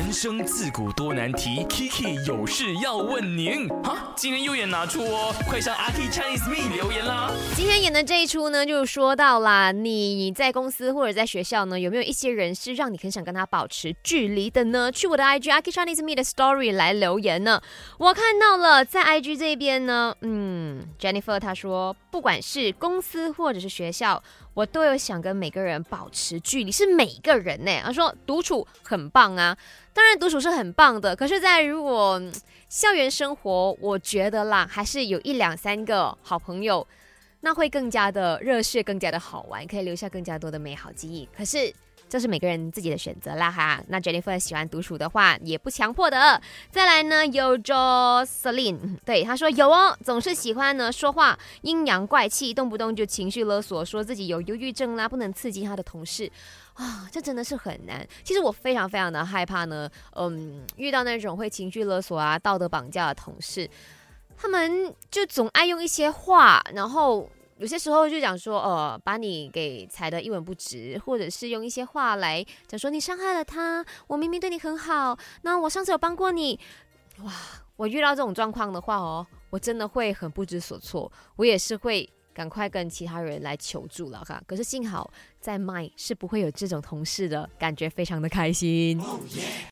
人生自古多难题，Kiki 有事要问您。哈，今天又演哪出哦？快上阿 K Chinese Me 留言啦！今天演的这一出呢，就说到啦，你在公司或者在学校呢，有没有一些人是让你很想跟他保持距离的呢？去我的 IG 阿 K Chinese Me 的 Story 来留言呢。我看到了，在 IG 这边呢，嗯，Jennifer 她说，不管是公司或者是学校。我都有想跟每个人保持距离，是每个人呢。他说独处很棒啊，当然独处是很棒的。可是，在如果校园生活，我觉得啦，还是有一两三个好朋友，那会更加的热血，更加的好玩，可以留下更加多的美好记忆。可是。这是每个人自己的选择啦哈，那 Jennifer 喜欢独处的话也不强迫的。再来呢，有 Jo Celine，对他说有哦，总是喜欢呢说话阴阳怪气，动不动就情绪勒索，说自己有忧郁症啦，不能刺激他的同事啊，这真的是很难。其实我非常非常的害怕呢，嗯，遇到那种会情绪勒索啊、道德绑架的同事，他们就总爱用一些话，然后。有些时候就讲说，呃，把你给踩得一文不值，或者是用一些话来讲说你伤害了他，我明明对你很好，那我上次有帮过你，哇，我遇到这种状况的话哦，我真的会很不知所措，我也是会赶快跟其他人来求助了哈。可是幸好在麦是不会有这种同事的感觉，非常的开心。